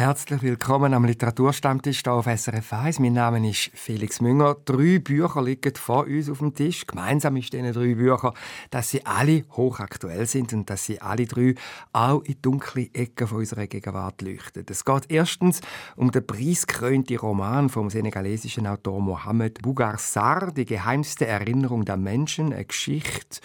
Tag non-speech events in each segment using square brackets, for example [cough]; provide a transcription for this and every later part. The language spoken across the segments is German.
Herzlich willkommen am Literaturstammtisch hier auf SRF 1. Mein Name ist Felix Münger. Drei Bücher liegen vor uns auf dem Tisch. Gemeinsam ist diesen drei Bücher, dass sie alle hochaktuell sind und dass sie alle drei auch in dunkle Ecken von unserer Gegenwart leuchten. Es geht erstens um den preisgekrönten Roman vom senegalesischen Autor Mohamed Bougar Sarr, «Die geheimste Erinnerung der Menschen», eine Geschichte,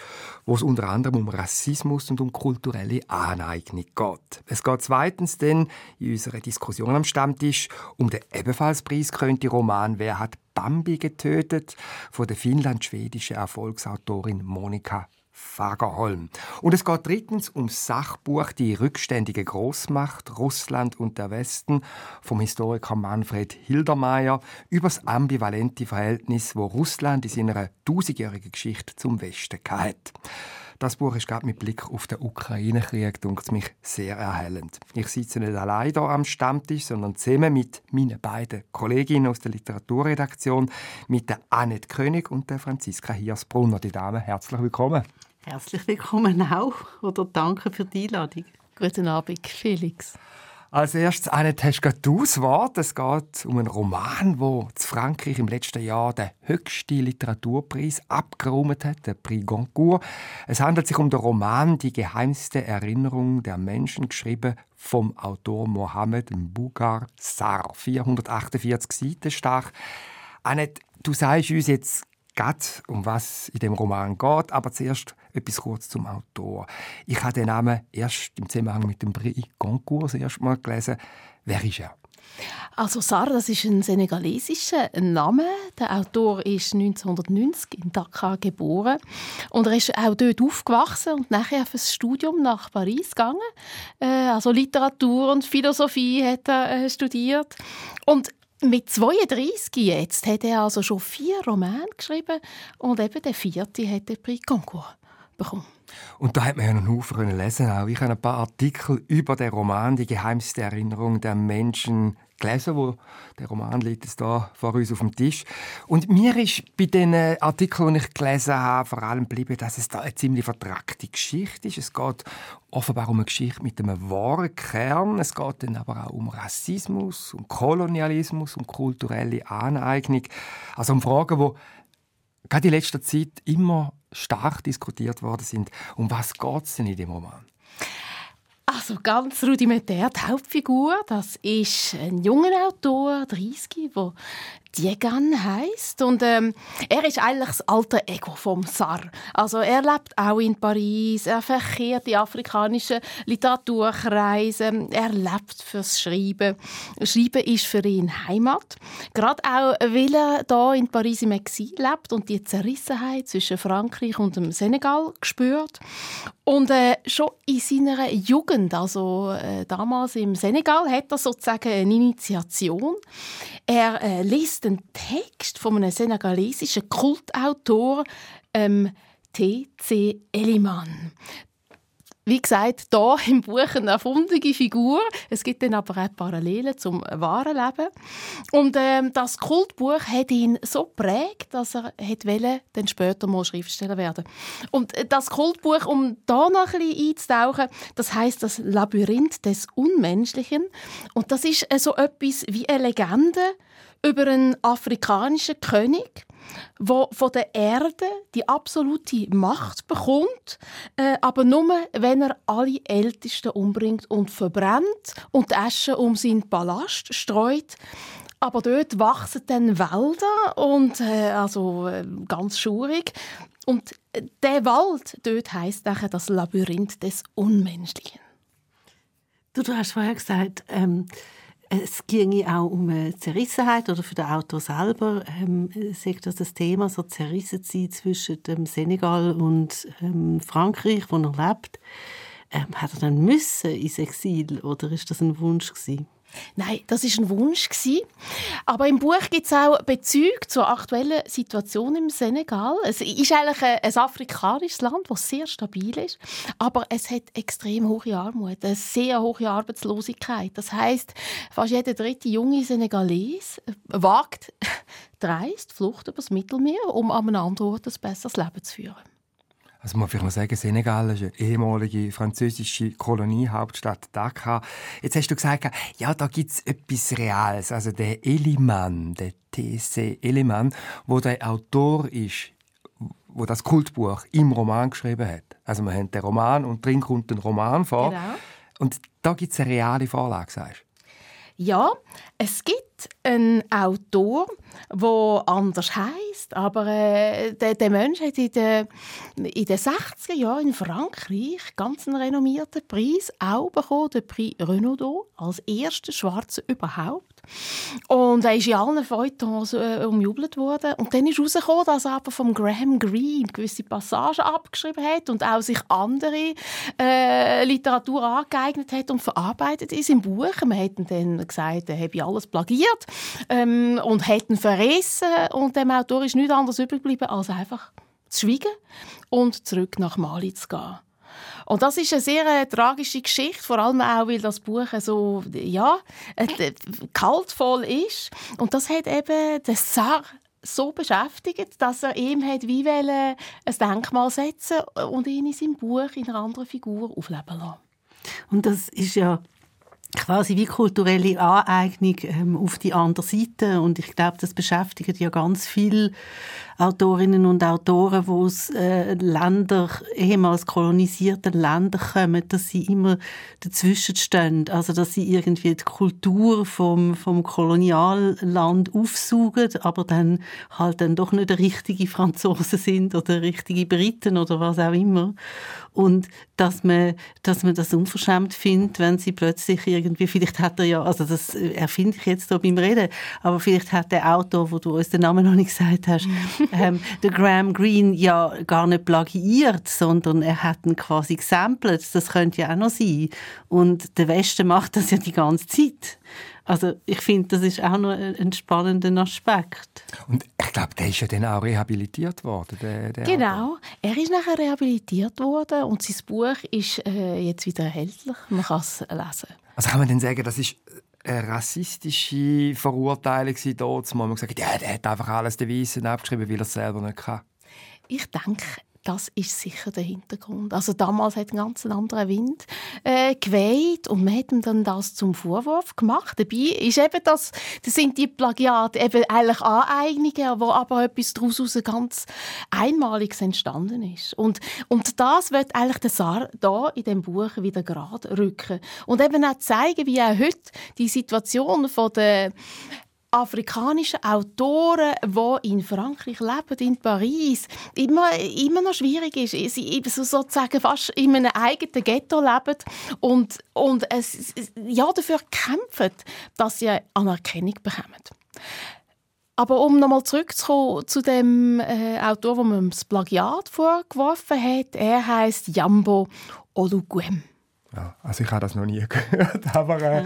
wo es unter anderem um Rassismus und um kulturelle Aneignung geht. Es geht zweitens denn in unserer Diskussion am Stammtisch um den ebenfalls preisgekrönten Roman «Wer hat Bambi getötet?» von der finnland-schwedischen Erfolgsautorin Monika Fagerholm. Und es geht drittens ums Sachbuch Die rückständige Großmacht Russland und der Westen vom Historiker Manfred Hildermeier über das ambivalente Verhältnis, wo Russland in seiner tausendjährigen Geschichte zum Westen hat. Das Buch ist gerade mit Blick auf den Ukraine-Krieg mich sehr erhellend. Ich sitze nicht allein hier am Stammtisch, sondern zusammen mit meinen beiden Kolleginnen aus der Literaturredaktion, mit der Annette König und der Franziska Hirsbrunner. Die Damen, herzlich willkommen. Herzlich willkommen auch oder danke für die Einladung. Guten Abend, Felix. Als erstes, Annette, hast du das Wort. Es geht um einen Roman, der zu Frankreich im letzten Jahr den höchsten Literaturpreis abgeräumt hat, den Prix Goncourt. Es handelt sich um den Roman «Die geheimste Erinnerung der Menschen», geschrieben vom Autor Mohamed Mbougar Sarr. 448 Seiten stark. Annette, du sagst uns jetzt geht, um was in dem Roman geht. Aber zuerst etwas kurz zum Autor. Ich habe den Namen erst im Zusammenhang mit dem Prix Goncourt erst mal gelesen. Wer ist er? Also Sarah, das ist ein senegalesischer Name. Der Autor ist 1990 in Dakar geboren und er ist auch dort aufgewachsen und nachher für das Studium nach Paris gegangen. Äh, also Literatur und Philosophie hat er äh, studiert und mit 32 jetzt hat er also schon vier Romane geschrieben und eben der vierte hat den Prix Goncourt bekommen. Und da hat man ja noch Haufen lesen. Auch ich habe ein paar Artikel über den Roman «Die geheimste Erinnerung der Menschen» gelesen, wo der Roman liegt jetzt da vor uns auf dem Tisch. Und mir ist bei den Artikeln, die ich gelesen habe, vor allem geblieben, dass es da eine ziemlich vertragte Geschichte ist. Es geht offenbar um eine Geschichte mit einem wahren Kern. Es geht dann aber auch um Rassismus, um Kolonialismus, um kulturelle Aneignung. Also um Fragen, die gerade in letzter Zeit immer stark diskutiert worden sind. Um was geht es denn in dem Roman? Also ganz rudimentär die Hauptfigur, das ist ein junger Autor, 30, der Diegan heißt und ähm, er ist eigentlich das alte Ego vom Sar. Also er lebt auch in Paris, er verkehrt die afrikanischen Literaturkreise, er lebt fürs Schreiben. Schreiben ist für ihn Heimat. Gerade auch, weil er da in Paris im Exil lebt und die Zerrissenheit zwischen Frankreich und dem Senegal spürt. Und äh, schon in seiner Jugend, also äh, damals im Senegal, hat er sozusagen eine Initiation. Er äh, liest einen Text von einem senegalesischen Kultautor, ähm, T.C. Eliman. Wie gesagt, hier [laughs] im Buch eine erfundene Figur. Es gibt dann aber auch Parallelen zum wahren Leben. Und ähm, das Kultbuch hat ihn so prägt, dass er wollte, dann später mal Schriftsteller werden. Und äh, das Kultbuch, um da noch ein bisschen einzutauchen, das heißt das Labyrinth des Unmenschlichen. Und das ist äh, so etwas wie eine Legende über einen afrikanischen König, wo von der Erde die absolute Macht bekommt, äh, aber nur, wenn er alle Ältesten umbringt und verbrennt und die Asche um seinen Palast streut. Aber dort wachsen dann Wälder und äh, also äh, ganz schurig. Und äh, der Wald dort heißt nachher das Labyrinth des Unmenschlichen. Du, du hast vorher gesagt, ähm, es ginge auch um eine Zerrissenheit oder für den Autor selber ähm, sagt das das Thema so zerrissen sein zwischen dem Senegal und ähm, Frankreich, wo er lebt. Ähm, hat er dann müssen ins Exil oder ist das ein Wunsch gewesen? Nein, das ist ein Wunsch Aber im Buch gibt es auch Bezüge zur aktuellen Situation im Senegal. Es ist eigentlich ein, ein afrikanisches Land, das sehr stabil ist, aber es hat extrem hohe Armut, eine sehr hohe Arbeitslosigkeit. Das heißt, fast jeder dritte junge Senegalese wagt dreist Flucht übers Mittelmeer, um an einem anderen Ort ein besseres Leben zu führen. Also man vielleicht sagen, Senegal ist eine ehemalige französische Koloniehauptstadt Dakar. Jetzt hast du gesagt, ja, da gibt es etwas Reales. Also der Eliman, der T.C. Eliman, wo der Autor ist, wo das Kultbuch im Roman geschrieben hat. Also man hat den Roman und drin kommt ein Roman vor. Genau. Und da gibt es eine reale Vorlage, sagst du? Ja, es gibt einen Autor, der anders heißt, aber äh, der, der Mensch hat in den, in den 60er Jahren in Frankreich ganz einen renommierten Preis auch bekommen, den Prix Renaudot, als erster Schwarzer überhaupt. Und er ist in allen Feuilletons äh, umjubelt worden. Und dann ist herausgekommen, dass er aber vom Graham Greene gewisse Passagen abgeschrieben hat und auch sich andere äh, Literatur angeeignet hat und verarbeitet ist im Buch. Man hat dann gesagt, er habe alles plagiert ähm, und hat ihn verrissen. Und dem Autor ist nichts anderes übrig geblieben, als einfach zu schweigen und zurück nach Mali zu gehen. Und das ist eine sehr äh, tragische Geschichte, vor allem auch, weil das Buch so, ja, äh, kaltvoll ist. Und das hat eben den Sar so beschäftigt, dass er ihm hat wie wollen, ein Denkmal setzen und ihn in seinem Buch in einer anderen Figur aufleben lassen. Und das ist ja quasi wie kulturelle Aneignung ähm, auf die andere Seite. Und ich glaube, das beschäftigt ja ganz viele Autorinnen und Autoren, die aus äh, Ländern, ehemals kolonisierten Ländern kommen, dass sie immer dazwischen stehen. Also, dass sie irgendwie die Kultur vom, vom Kolonialland aufsaugen, aber dann halt dann doch nicht der richtige Franzosen sind oder richtige Briten oder was auch immer. Und dass man, dass man das unverschämt findet, wenn sie plötzlich irgendwie, vielleicht hat er ja, also das erfinde ich jetzt hier beim Reden, aber vielleicht hat der Autor, wo du uns den Namen noch nicht gesagt hast, [laughs] ähm, der Graham Greene ja gar nicht plagiiert, sondern er hat ihn quasi gesampelt. Das könnte ja auch noch sein. Und der Westen macht das ja die ganze Zeit. Also ich finde, das ist auch noch ein spannender Aspekt. Und ich glaube, der ist ja dann auch rehabilitiert worden. Der, der genau, Autor. er ist nachher rehabilitiert worden und sein Buch ist äh, jetzt wieder erhältlich. Man kann es lesen. Also kann man denn sagen, das ist eine rassistische Verurteilung wo man gesagt hat, ja, der hat einfach alles den Weißen abgeschrieben, weil er es selber nicht kann? Ich denke, das ist sicher der Hintergrund. Also damals hat ein ganz anderer Wind äh, geweht und man hat ihm dann das zum Vorwurf gemacht. Dabei ist eben das, das sind die Plagiate eben eigentlich Aneignungen, wo aber etwas daraus ganz Einmaliges entstanden ist. Und, und das wird eigentlich der Saar da in dem Buch wieder gerade rücken und eben auch zeigen, wie auch heute die Situation von der afrikanischen Autoren, die in Frankreich leben, in Paris, immer, immer noch schwierig ist. Sie sozusagen fast in einem eigenen Ghetto leben und, und es, ja, dafür kämpfen, dass sie Anerkennung bekommen. Aber um nochmal zurückzukommen zu dem äh, Autor, der mir das Plagiat vorgeworfen hat, er heißt Jambo Oluguem. Ja, also ich habe das noch nie [laughs] gehört, aber äh,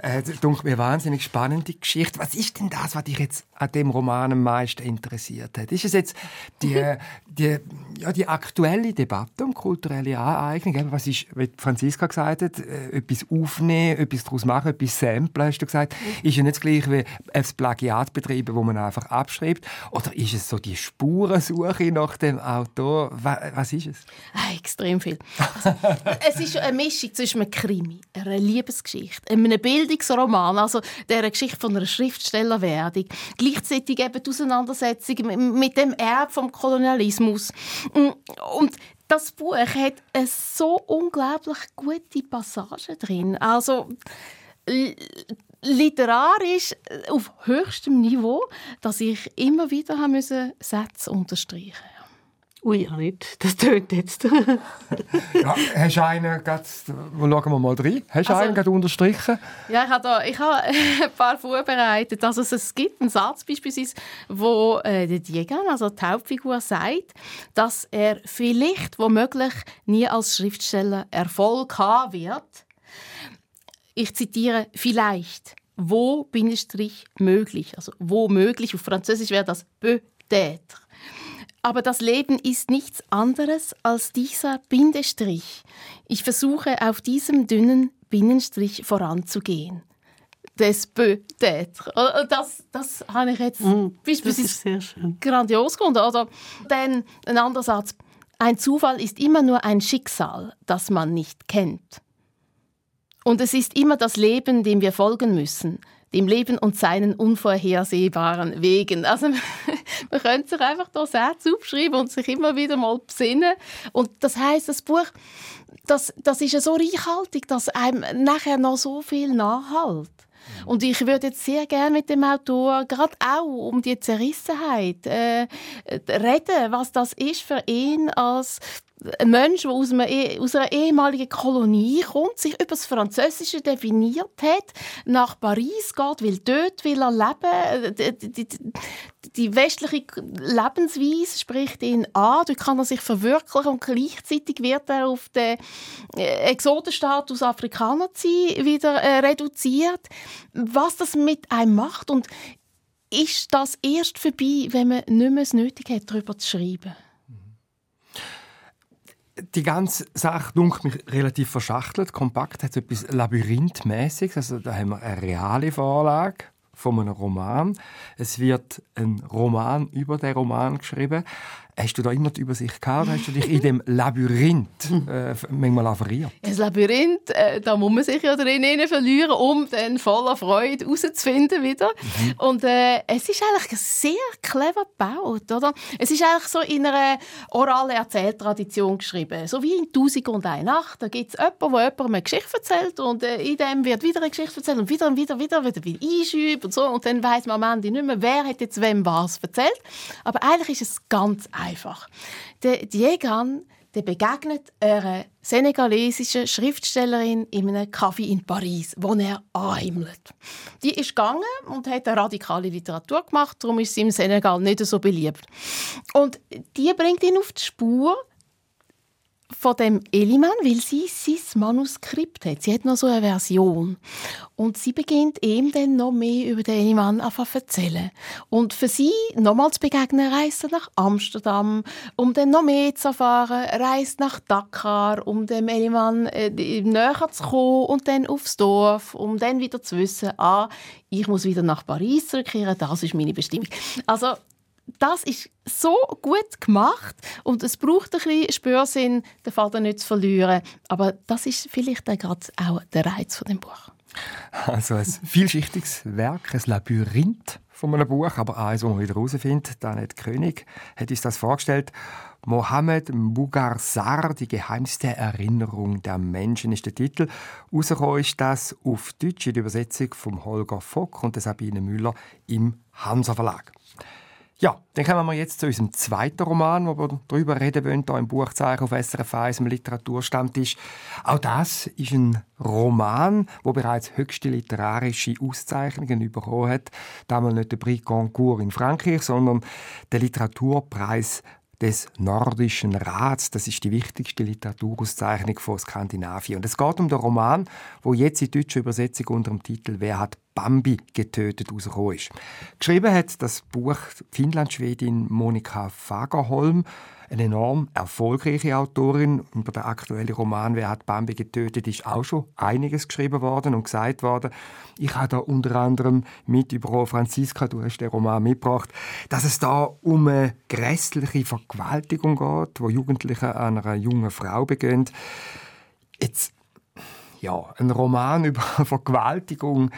äh, mir eine wahnsinnig spannende Geschichte. Was ist denn das, was dich jetzt an dem Roman am meisten interessiert hat? Ist es jetzt die, [laughs] die, ja, die aktuelle Debatte um kulturelle Aneignung? Was ist, wie Franziska gesagt hat, äh, etwas aufnehmen, etwas daraus machen, etwas samplen, hast du gesagt. Mhm. Ist ja nicht das gleiche wie ein Plagiat betreiben, wo man einfach abschreibt. Oder ist es so die Spurensuche nach dem Autor? Was ist es? Ah, extrem viel. Also, es ist eine Mischung zwischen einem Krimi, einer Liebesgeschichte, einem Bildungsroman, also der Geschichte von einer Schriftstellerwerdung, gleichzeitig eben die Auseinandersetzung mit dem Erbe vom Kolonialismus. Und das Buch hat eine so unglaublich gute Passage drin. Also literarisch auf höchstem Niveau, dass ich immer wieder Sätze unterstreichen. Ui, ja nicht. Das tönt jetzt. [laughs] ja, hast du einen, grad, schauen wir mal rein, hast du also, einen gerade unterstrichen? Ja, ich habe, da, ich habe [laughs] ein paar vorbereitet. Also es gibt einen Satz beispielsweise, wo äh, der Diegan, also die Hauptfigur, sagt, dass er vielleicht, womöglich, nie als Schriftsteller Erfolg haben wird. ich zitiere, vielleicht, wo, Bindestrich, möglich. Also wo möglich, auf Französisch wäre das peut-être. Aber das Leben ist nichts anderes als dieser Bindestrich. Ich versuche auf diesem dünnen Binnenstrich voranzugehen. Des peut-être. Das, das habe ich jetzt mm, das ist sehr schön. grandios gefunden. Oder dann ein anderer Satz. Ein Zufall ist immer nur ein Schicksal, das man nicht kennt. Und es ist immer das Leben, dem wir folgen müssen, dem Leben und seinen unvorhersehbaren Wegen. Also [laughs] man könnte sich einfach da Sätze aufschreiben und sich immer wieder mal besinnen. Und das heißt, das Buch, das, das ist ja so reichhaltig, dass einem nachher noch so viel nachhalt. Und ich würde jetzt sehr gerne mit dem Autor gerade auch um die Zerrissenheit äh, reden, was das ist für ihn als ein Mensch, der aus, einer, e, aus einer ehemaligen Kolonie kommt, sich über das Französische definiert hat, nach Paris geht, will dort will er leben. Die, westliche Lebensweise spricht ihn an, dort kann er sich verwirklichen und gleichzeitig wird er auf den äh, Exotenstatus Afrikaner sein wieder äh, reduziert. Was das mit einem macht und ist das erst vorbei, wenn man nicht mehr es nötig hat, darüber zu schreiben? die ganze Sache dunkelt mich relativ verschachtelt. Kompakt hat etwas Labyrinthmäßiges. Also da haben wir eine reale Vorlage von einem Roman. Es wird ein Roman über den Roman geschrieben. Hast du da immer die Übersicht gehabt? Hast du dich in dem Labyrinth [laughs] äh, manchmal auch verirrt? Das Labyrinth, äh, da muss man sich ja drin verlieren, um dann voller Freude herauszufinden wieder. Mhm. Und äh, es ist eigentlich sehr clever gebaut, oder? Es ist eigentlich so in einer oralen Erzähltradition geschrieben. So wie in «Tausend und eine Nacht». Da gibt es jemanden, der jemandem eine Geschichte erzählt und äh, in dem wird wieder eine Geschichte erzählt und wieder und wieder, wieder, wieder, wieder einschüben und so. Und dann weiß man am Ende nicht mehr, wer hat jetzt wem was erzählt. Aber eigentlich ist es ganz einfach. Der Diegan der begegnet einer senegalesischen Schriftstellerin in einem Café in Paris, wo er anhimmelt. Die ist gegangen und hat eine radikale Literatur gemacht, darum ist sie im Senegal nicht so beliebt. Und die bringt ihn auf die Spur, von dem Eliman, weil sie sein Manuskript hat. Sie hat noch so eine Version. Und sie beginnt ihm dann noch mehr über den Eliman zu erzählen. Und für sie nochmals begegnen, reist er nach Amsterdam, um dann noch mehr zu erfahren, reist nach Dakar, um dem Eliman äh, näher zu kommen und dann aufs Dorf, um dann wieder zu wissen, ah, ich muss wieder nach Paris zurückkehren, das ist meine Bestimmung. Also das ist so gut gemacht und es braucht ein bisschen Spürsinn, den Faden nicht zu verlieren. Aber das ist vielleicht gerade auch der Reiz von dem Buch. Also ein vielschichtiges Werk, ein Labyrinth von einem Buch, aber eines, das man wieder herausfindet. Danet König hat uns das vorgestellt. Mohammed Mugarsar, die geheimste Erinnerung der Menschen, ist der Titel. Rausgekommen ist das auf Deutsch in der Übersetzung von Holger Fock und Sabine Müller im Hansa Verlag. Ja, dann kommen wir jetzt zu unserem zweiten Roman, wo wir darüber reden wollen, hier im Buchzeichen auf SRF 1, im Literaturstammtisch. Auch das ist ein Roman, wo bereits höchste literarische Auszeichnungen bekommen hat. Damals nicht der Prix Goncourt in Frankreich, sondern der Literaturpreis des Nordischen Rats. Das ist die wichtigste Literaturauszeichnung von Skandinavien. Und es geht um den Roman, wo jetzt in deutscher Übersetzung unter dem Titel «Wer hat Bambi getötet» rausgekommen ist. Geschrieben hat das Buch Finnlandschwedin Monika Fagerholm eine enorm erfolgreiche Autorin. Über den aktuellen Roman «Wer hat Bambi getötet» ist auch schon einiges geschrieben worden und gesagt worden. Ich habe da unter anderem mit über Franziska, du hast den Roman mitgebracht, dass es da um eine grässliche Vergewaltigung geht, wo Jugendliche an einer jungen Frau begehen. Jetzt, ja, ein Roman [laughs] über Vergewaltigung,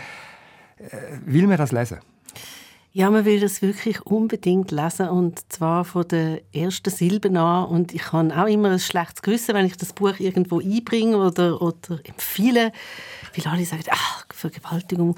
will man das lesen? Ja, man will das wirklich unbedingt lesen und zwar von der ersten Silbe an. Und ich habe auch immer ein schlechtes Gewissen, wenn ich das Buch irgendwo einbringe oder, oder empfehle, weil alle sagen, ach, Vergewaltigung.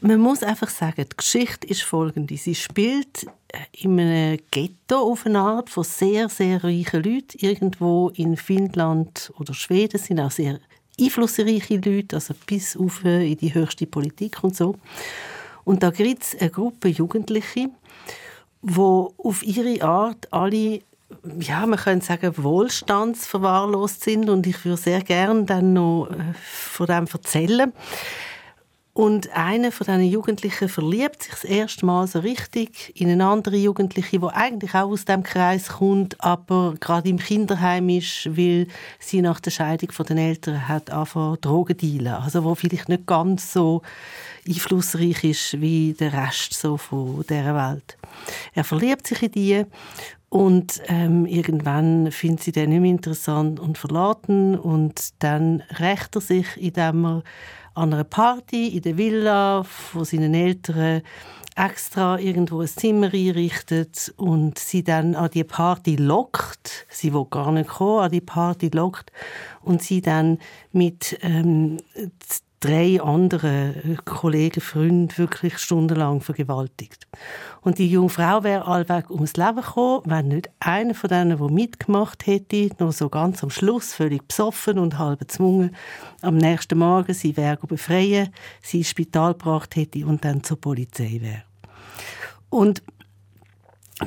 Man muss einfach sagen, die Geschichte ist folgende. Sie spielt äh, in einem Ghetto auf eine Art von sehr, sehr reichen Leuten. Irgendwo in Finnland oder Schweden sind auch sehr einflussreiche Leute, also bis auf äh, in die höchste Politik und so. Und da gibt es eine Gruppe Jugendliche, wo auf ihre Art alle ja, man könnte sagen, wohlstandsverwahrlost sind und ich würde sehr gerne dann noch äh, von dem erzählen. Und einer von diesen Jugendlichen verliebt sich das erste Mal so richtig in eine andere Jugendliche, die eigentlich auch aus dem Kreis kommt, aber gerade im Kinderheim ist, weil sie nach der Scheidung von den Eltern hat angefangen Drogen dealen. Also wo vielleicht nicht ganz so einflussreich ist wie der Rest so von dieser Welt. Er verliebt sich in die und ähm, irgendwann findet sie den nicht mehr interessant und verlassen und dann rächt er sich, indem er an einer Party in der Villa von seinen Eltern extra irgendwo ein Zimmer einrichtet und sie dann an die Party lockt. Sie will gar nicht kommen, an die Party lockt und sie dann mit ähm, drei andere Kollegen, Freunde wirklich stundenlang vergewaltigt. Und die junge Frau wäre allweg ums Leben gekommen, wenn nicht einer von denen, der mitgemacht hätte, noch so ganz am Schluss, völlig besoffen und halb gezwungen, am nächsten Morgen sie wäre befreien, sie ins Spital gebracht hätte und dann zur Polizei wäre. Und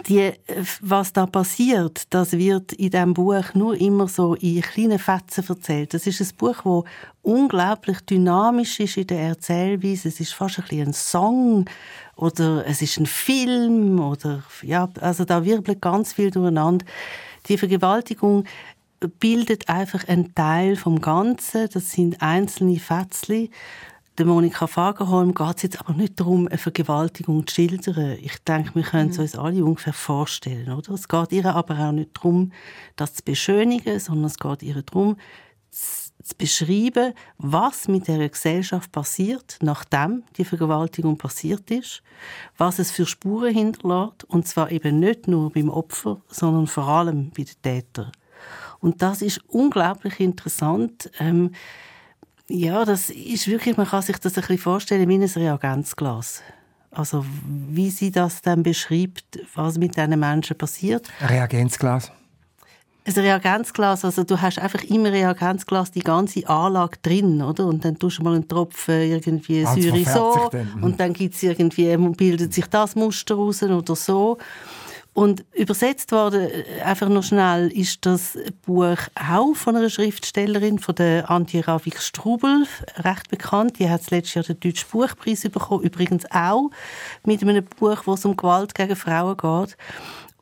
die, was da passiert, das wird in diesem Buch nur immer so in kleinen Fetzen erzählt. Das ist ein Buch, das unglaublich dynamisch ist in der Erzählweise. Es ist fast ein, bisschen ein Song oder es ist ein Film oder ja, also da wirbelt ganz viel durcheinander. Die Vergewaltigung bildet einfach einen Teil vom Ganzen. Das sind einzelne Fetzchen der Monika Fagerholm geht es jetzt aber nicht darum, eine Vergewaltigung zu schildern. Ich denke, wir können es mhm. uns alle ungefähr vorstellen. Oder? Es geht ihr aber auch nicht darum, das zu beschönigen, sondern es geht ihr darum, zu beschreiben, was mit der Gesellschaft passiert, nachdem die Vergewaltigung passiert ist, was es für Spuren hinterlässt, und zwar eben nicht nur beim Opfer, sondern vor allem bei den Tätern. Und das ist unglaublich interessant. Ähm, ja, das ist wirklich, man kann sich das ein bisschen vorstellen wie ein Reagenzglas. Also wie sie das dann beschreibt, was mit diesen Menschen passiert. Ein Reagenzglas? Ein Reagenzglas, also du hast einfach im Reagenzglas die ganze Anlage drin, oder? Und dann tust du mal einen Tropfen irgendwie ah, Säure so dann. und dann gibt's irgendwie, bildet sich das Muster raus oder so. Und übersetzt worden, äh, einfach noch schnell, ist das Buch auch von einer Schriftstellerin, von der Antje Ravik Strubel, recht bekannt. Die hat letztes Jahr den Deutschen Buchpreis bekommen, übrigens auch mit einem Buch, wo es um Gewalt gegen Frauen geht.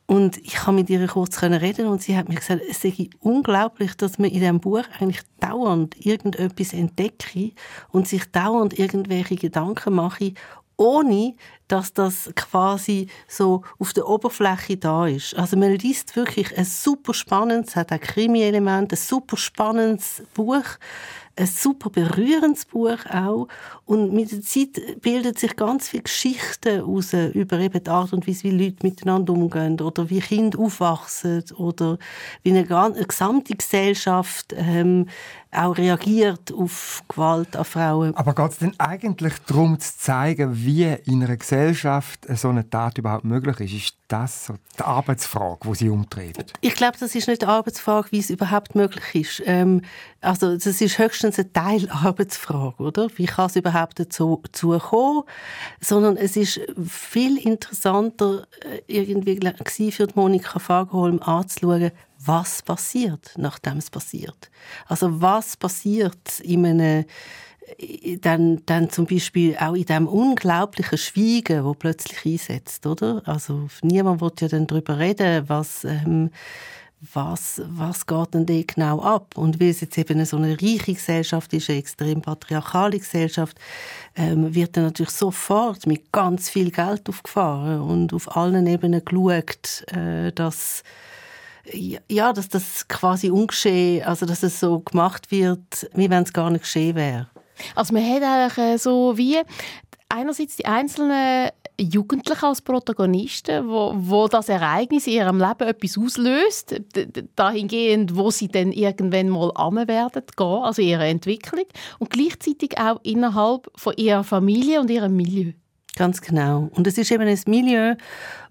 Und ich kann mit ihr kurz reden und sie hat mir gesagt, es sei unglaublich, dass man in diesem Buch eigentlich dauernd irgendetwas entdecke und sich dauernd irgendwelche Gedanken mache, ohne dass das quasi so auf der Oberfläche da ist. Also man liest wirklich ein super spannendes, hat auch Krimi-Element, ein super spannendes Buch, ein super berührendes Buch auch. Und mit der Zeit bildet sich ganz viel Geschichten aus über eben die Art und Weise, wie Leute miteinander umgehen oder wie Kinder aufwachsen oder wie eine, eine gesamte Gesellschaft ähm, auch reagiert auf Gewalt an Frauen. Aber geht es denn eigentlich darum, zu zeigen, wie in einer Gesellschaft so eine Tat überhaupt möglich ist? Ist das so die Arbeitsfrage, die Sie umtreibt? Ich glaube, das ist nicht die Arbeitsfrage, wie es überhaupt möglich ist. Ähm, also das ist höchstens eine Teilarbeitsfrage, oder? Wie kann es überhaupt dazu, dazu kommen? Sondern es ist viel interessanter äh, irgendwie für Monika Fagerholm anzuschauen, was passiert, nachdem es passiert. Also was passiert in einem dann, dann zum Beispiel auch in dem unglaublichen Schweigen, wo plötzlich einsetzt, oder? Also niemand wird ja dann darüber reden, was ähm, was, was geht denn da genau ab? Und weil es jetzt eben so eine reiche Gesellschaft ist, eine extrem patriarchale Gesellschaft, ähm, wird dann natürlich sofort mit ganz viel Geld aufgefahren und auf allen Ebenen geschaut, äh, dass ja, dass das quasi ungeschehen, also dass es so gemacht wird, wie wenn es gar nicht geschehen wäre. Also man hat eigentlich äh, so wie einerseits die einzelnen Jugendlichen als Protagonisten, wo, wo das Ereignis in ihrem Leben etwas auslöst, dahingehend, wo sie dann irgendwann mal an werden gehen, also ihre Entwicklung, und gleichzeitig auch innerhalb von ihrer Familie und ihrem Milieu. Ganz genau. Und es ist eben ein Milieu,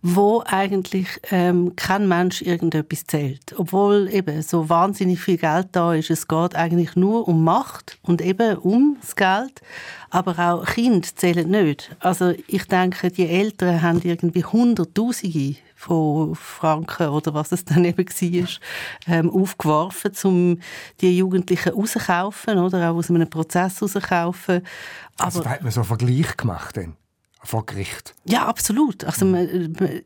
wo eigentlich ähm, kein Mensch irgendetwas zählt. Obwohl eben so wahnsinnig viel Geld da ist. Es geht eigentlich nur um Macht und eben um das Geld. Aber auch Kinder zählen nicht. Also ich denke, die Eltern haben irgendwie Hunderttausende von Franken oder was es dann eben war, ähm, aufgeworfen, um die Jugendlichen rauszukaufen oder auch aus einem Prozess rauszukaufen. Also da hat man so einen Vergleich gemacht dann? Vor Gericht. Ja, absolut. Also man,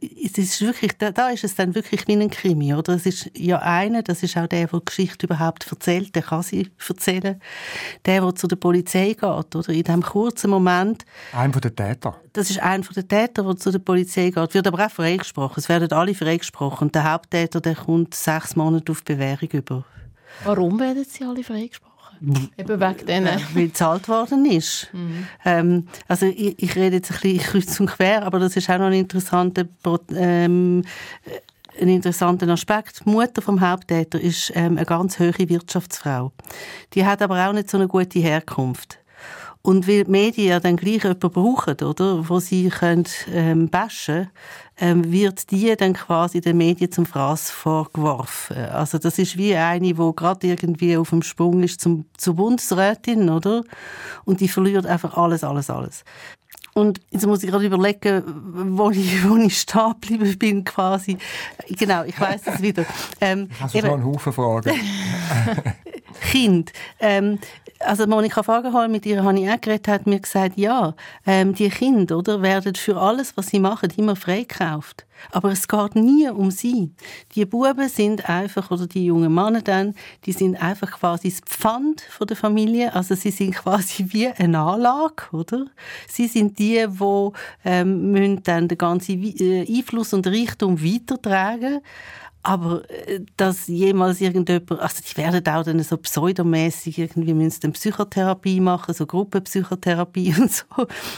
es ist wirklich, da, da, ist es dann wirklich wie ein Krimi, oder? Es ist ja einer, das ist auch der, der die Geschichte überhaupt erzählt, der kann sie erzählen. Der, der zu der Polizei geht, oder? In diesem kurzen Moment. Ein von den Tätern. Das ist ein von den Tätern, der zu der Polizei geht. Wird aber auch freigesprochen. Es werden alle freigesprochen. Und der Haupttäter, der kommt sechs Monate auf Bewährung über. Warum werden sie alle freigesprochen? Eben wegen denen. Weil gezahlt worden ist. Mhm. Ähm, also ich, ich, rede jetzt ein bisschen kreuz und quer, aber das ist auch noch ein interessanter, ähm, ein interessanter Aspekt. Die Mutter vom Haupttäter ist ähm, eine ganz hohe Wirtschaftsfrau. Die hat aber auch nicht so eine gute Herkunft. Und weil die Medien ja dann gleich jemanden brauchen, oder, wo sie können, ähm, bashen ähm, wird die dann quasi den Medien zum Fraß vorgeworfen. Also das ist wie eine, wo gerade irgendwie auf dem Sprung ist zum, zur Bundesrätin, oder? Und die verliert einfach alles, alles, alles. Und jetzt muss ich gerade überlegen, wo ich, [laughs] wo ich stehen geblieben bin, quasi. Genau, ich weiß es wieder. Ähm, Hast du schon einen Haufen Fragen? [laughs] [laughs] kind. Ähm, also Monika Fagerholm, mit ihr habe ich auch geredet, hat mir gesagt, ja, ähm, die Kinder oder, werden für alles, was sie machen, immer freikauft. Aber es geht nie um sie. Die Buben sind einfach, oder die jungen Männer dann, die sind einfach quasi das Pfand von der Familie. Also sie sind quasi [laughs] wie eine Anlage, oder? Sie sind die, die ähm, müssen dann den ganzen äh, Einfluss und Reichtum weitertragen. Aber äh, dass jemals irgendjemand, also die werden auch dann so pseudomäßig irgendwie müssen dann Psychotherapie machen, so Gruppenpsychotherapie [laughs] und so.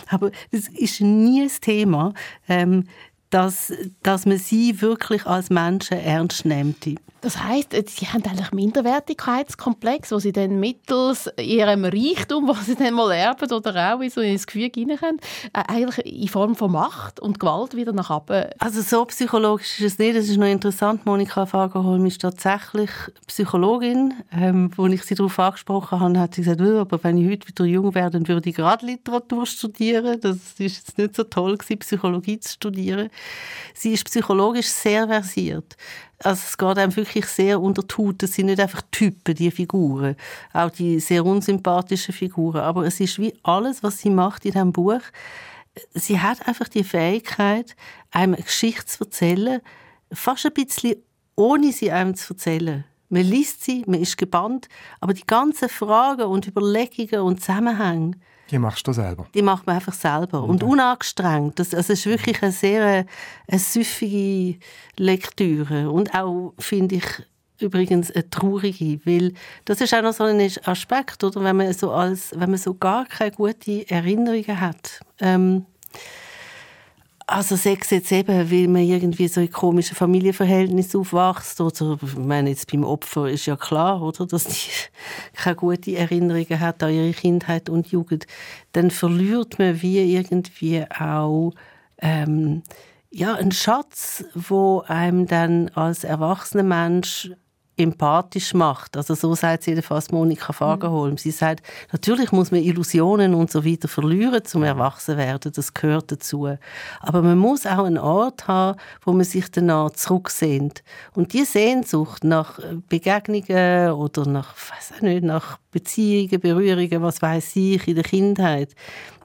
Aber das ist nie das Thema, ähm, dass, dass man sie wirklich als Menschen ernst nimmt. Das heißt, sie haben eigentlich Minderwertigkeitskomplex, wo sie dann mittels ihrem Reichtum, was sie dann mal erben oder auch in so ins Gefühl hineinkommen, äh, eigentlich in Form von Macht und Gewalt wieder nach oben. Also so psychologisch ist es nicht. Das ist noch interessant. Monika Fagerholm ist tatsächlich Psychologin. Ähm, als ich sie darauf angesprochen habe, hat sie gesagt, oh, aber wenn ich heute wieder jung wäre, dann würde ich gerade Literatur studieren. Das ist jetzt nicht so toll gewesen, Psychologie zu studieren. Sie ist psychologisch sehr versiert. Also es geht einem wirklich sehr unter die Haut. Das sind nicht einfach Typen, die Figuren. Auch die sehr unsympathischen Figuren. Aber es ist wie alles, was sie macht in diesem Buch. Sie hat einfach die Fähigkeit, einem eine Geschichte zu erzählen, fast ein bisschen ohne sie einem zu erzählen. Man liest sie, man ist gebannt, aber die ganzen Fragen und Überlegungen und Zusammenhänge, die machst du selber? Die macht man einfach selber. Und unangestrengt. Das, also es ist wirklich eine sehr eine süffige Lektüre. Und auch, finde ich, übrigens eine traurige, weil das ist auch noch so ein Aspekt, oder? Wenn man so als, wenn man so gar keine guten Erinnerungen hat. Ähm, also Sex jetzt eben, weil man irgendwie so in komischen Familienverhältnissen aufwächst oder ich meine jetzt beim Opfer ist ja klar, oder, dass die [laughs] keine guten Erinnerungen hat an ihre Kindheit und Jugend, dann verliert man wie irgendwie auch ähm, ja, einen Schatz, wo einem dann als erwachsener Mensch empathisch macht. Also so sagt sie jedenfalls Monika Fagerholm. Sie sagt, natürlich muss man Illusionen und so weiter verlieren zum Erwachsenwerden. Das gehört dazu. Aber man muss auch einen Ort haben, wo man sich danach zurücksehnt. Und die Sehnsucht nach Begegnungen oder nach, weiß nicht, nach Beziehungen, Berührungen, was weiß ich, in der Kindheit,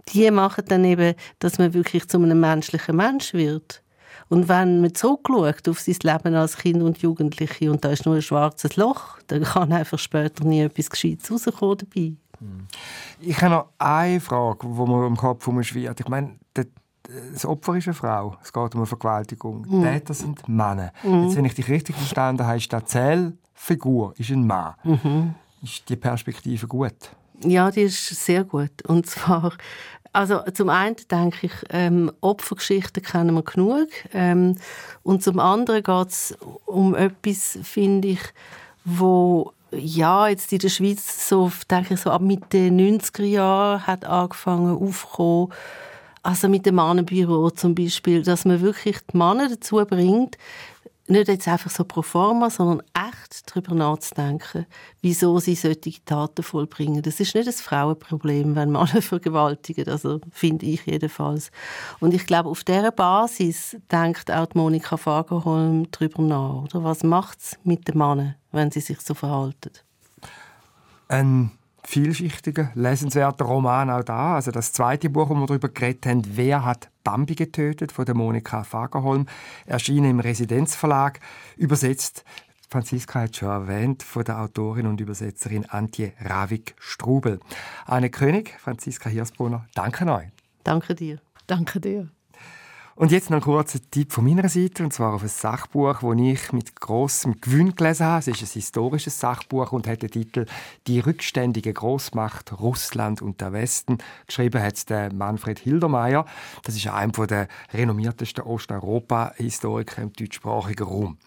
die machen dann eben, dass man wirklich zu einem menschlichen Mensch wird. Und wenn man zurückschaut auf sein Leben als Kind und Jugendliche und da ist nur ein schwarzes Loch, dann kann einfach später nie etwas Gescheites rauskommen dabei. Hm. Ich habe noch eine Frage, die mir im Kopf schwirrt. Ich meine, das Opfer ist eine Frau. Es geht um eine Vergewaltigung. Mhm. Täter sind Männer. Mhm. Jetzt, wenn ich dich richtig verstanden habe, ist die Erzählfigur ist ein Mann. Mhm. Ist die Perspektive gut? Ja, die ist sehr gut. Und zwar also zum einen denke ich, ähm, Opfergeschichten kennen wir genug. Ähm, und zum anderen geht es um etwas, finde ich, wo ja, jetzt in der Schweiz so, denke ich, so ab Mitte 90er Jahre hat angefangen aufzukommen. Also mit dem Mannenbüro zum Beispiel, dass man wirklich die Männer dazu bringt, nicht jetzt einfach so pro forma, sondern echt darüber nachzudenken, wieso sie solche Taten vollbringen. Das ist nicht ein Frauenproblem, wenn Männer [laughs] vergewaltigen, also finde ich jedenfalls. Und ich glaube, auf dieser Basis denkt auch Monika Fagerholm darüber nach. Oder? Was macht es mit den Männern, wenn sie sich so verhalten? Ein vielschichtiger, lesenswerter Roman auch da. Also das zweite Buch, wo wir darüber geredet haben, «Wer hat Bambi getötet?» von der Monika Fagerholm, erschienen im Residenzverlag, übersetzt Franziska hat schon erwähnt, von der Autorin und Übersetzerin Antje Ravik-Strubel. Anne König, Franziska Hirsbrunner, danke euch. Danke dir. Danke dir. Und jetzt noch ein kurzer Tipp von meiner Seite, und zwar auf ein Sachbuch, das ich mit großem Gewinn gelesen habe. Es ist ein historisches Sachbuch und hat den Titel «Die rückständige Großmacht Russland und der Westen». Geschrieben hat es der Manfred Hildermeier. Das ist einer der renommiertesten Osteuropa-Historiker im deutschsprachigen Raum.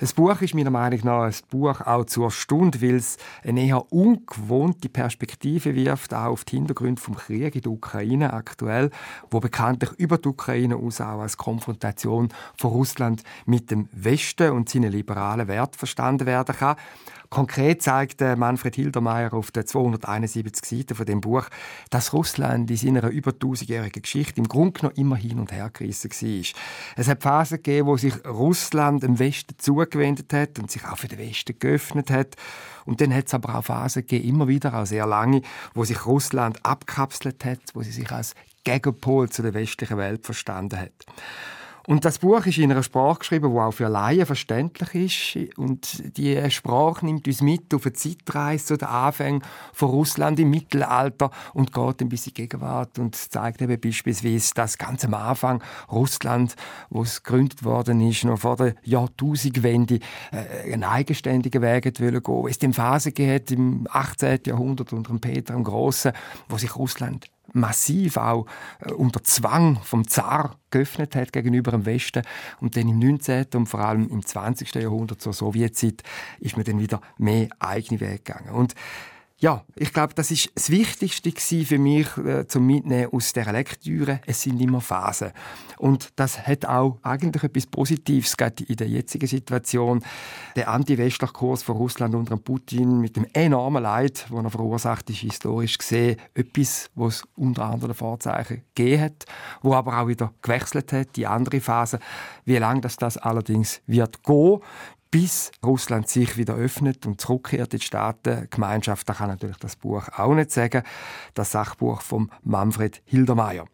Das Buch ist meiner Meinung nach ein Buch auch zur Stunde, weil es eine eher ungewohnte Perspektive wirft, auch auf die Hintergründe vom Krieg in der Ukraine aktuell, wo bekanntlich über die Ukraine aus auch als Konfrontation von Russland mit dem Westen und seinen liberalen Werten verstanden werden kann. Konkret zeigt Manfred Hildermeier auf den 271 Seiten von dem Buch, dass Russland in seiner über 1000-jährigen Geschichte im Grunde genommen immer hin und her gerissen war. Es hat Phasen gegeben, wo sich Russland dem Westen zugewendet hat und sich auch für den Westen geöffnet hat. Und dann hat es aber auch Phasen gegeben, immer wieder, auch sehr lange, wo sich Russland abkapselt hat, wo sie sich als Gegenpol zu der westlichen Welt verstanden hat. Und das Buch ist in einer Sprache geschrieben, die auch für Laien verständlich ist. Und die Sprache nimmt uns mit auf eine Zeitreise zu den Anfängen von Russland im Mittelalter und geht ein bisschen Gegenwart und zeigt eben beispielsweise, dass ganz am Anfang Russland, wo es gegründet worden ist, noch vor der Jahrtausendwende, äh, einen eigenständigen Weg gehen wollte. Es die Phase im 18. Jahrhundert unter Peter dem Großen, wo sich Russland massiv auch äh, unter Zwang vom Zar geöffnet hat gegenüber dem Westen und dann im 19. und vor allem im 20. Jahrhundert zur Sowjetzeit ist man dann wieder mehr eigene Weg gegangen und ja, ich glaube, das ist das Wichtigste für mich äh, zum Mitnehmen aus der Lektüre. Es sind immer Phasen. Und das hat auch eigentlich etwas Positives, gerade in der jetzigen Situation. Der anti-westliche Kurs von Russland unter Putin mit dem enormen Leid, das er verursacht, ist historisch gesehen etwas, was unter anderem Vorzeichen gegeben hat, wo aber auch wieder gewechselt hat, die andere Phase. Wie lange das, das allerdings wird gehen, bis Russland sich wieder öffnet und zurückkehrt in die Staatengemeinschaft. Da kann natürlich das Buch auch nicht sagen. Das Sachbuch von Manfred Hildermeier.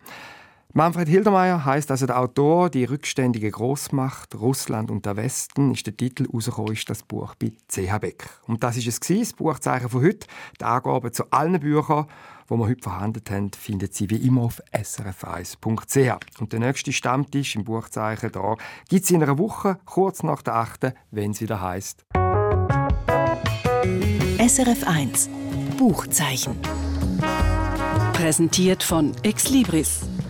Manfred Hildermeier heißt also der Autor Die rückständige Großmacht Russland und der Westen ist der Titel rausgekommen ist das Buch bei CH Beck. Und das ist es gewesen, das Buchzeichen von heute. Die Angaben zu allen Büchern wo wir heute verhandelt haben, findet Sie wie immer auf srf1.ch. Und der nächste Stammtisch im Buchzeichen da gibt es in einer Woche, kurz nach der 8., wenn es wieder heißt. SRF 1 Buchzeichen. Präsentiert von Exlibris,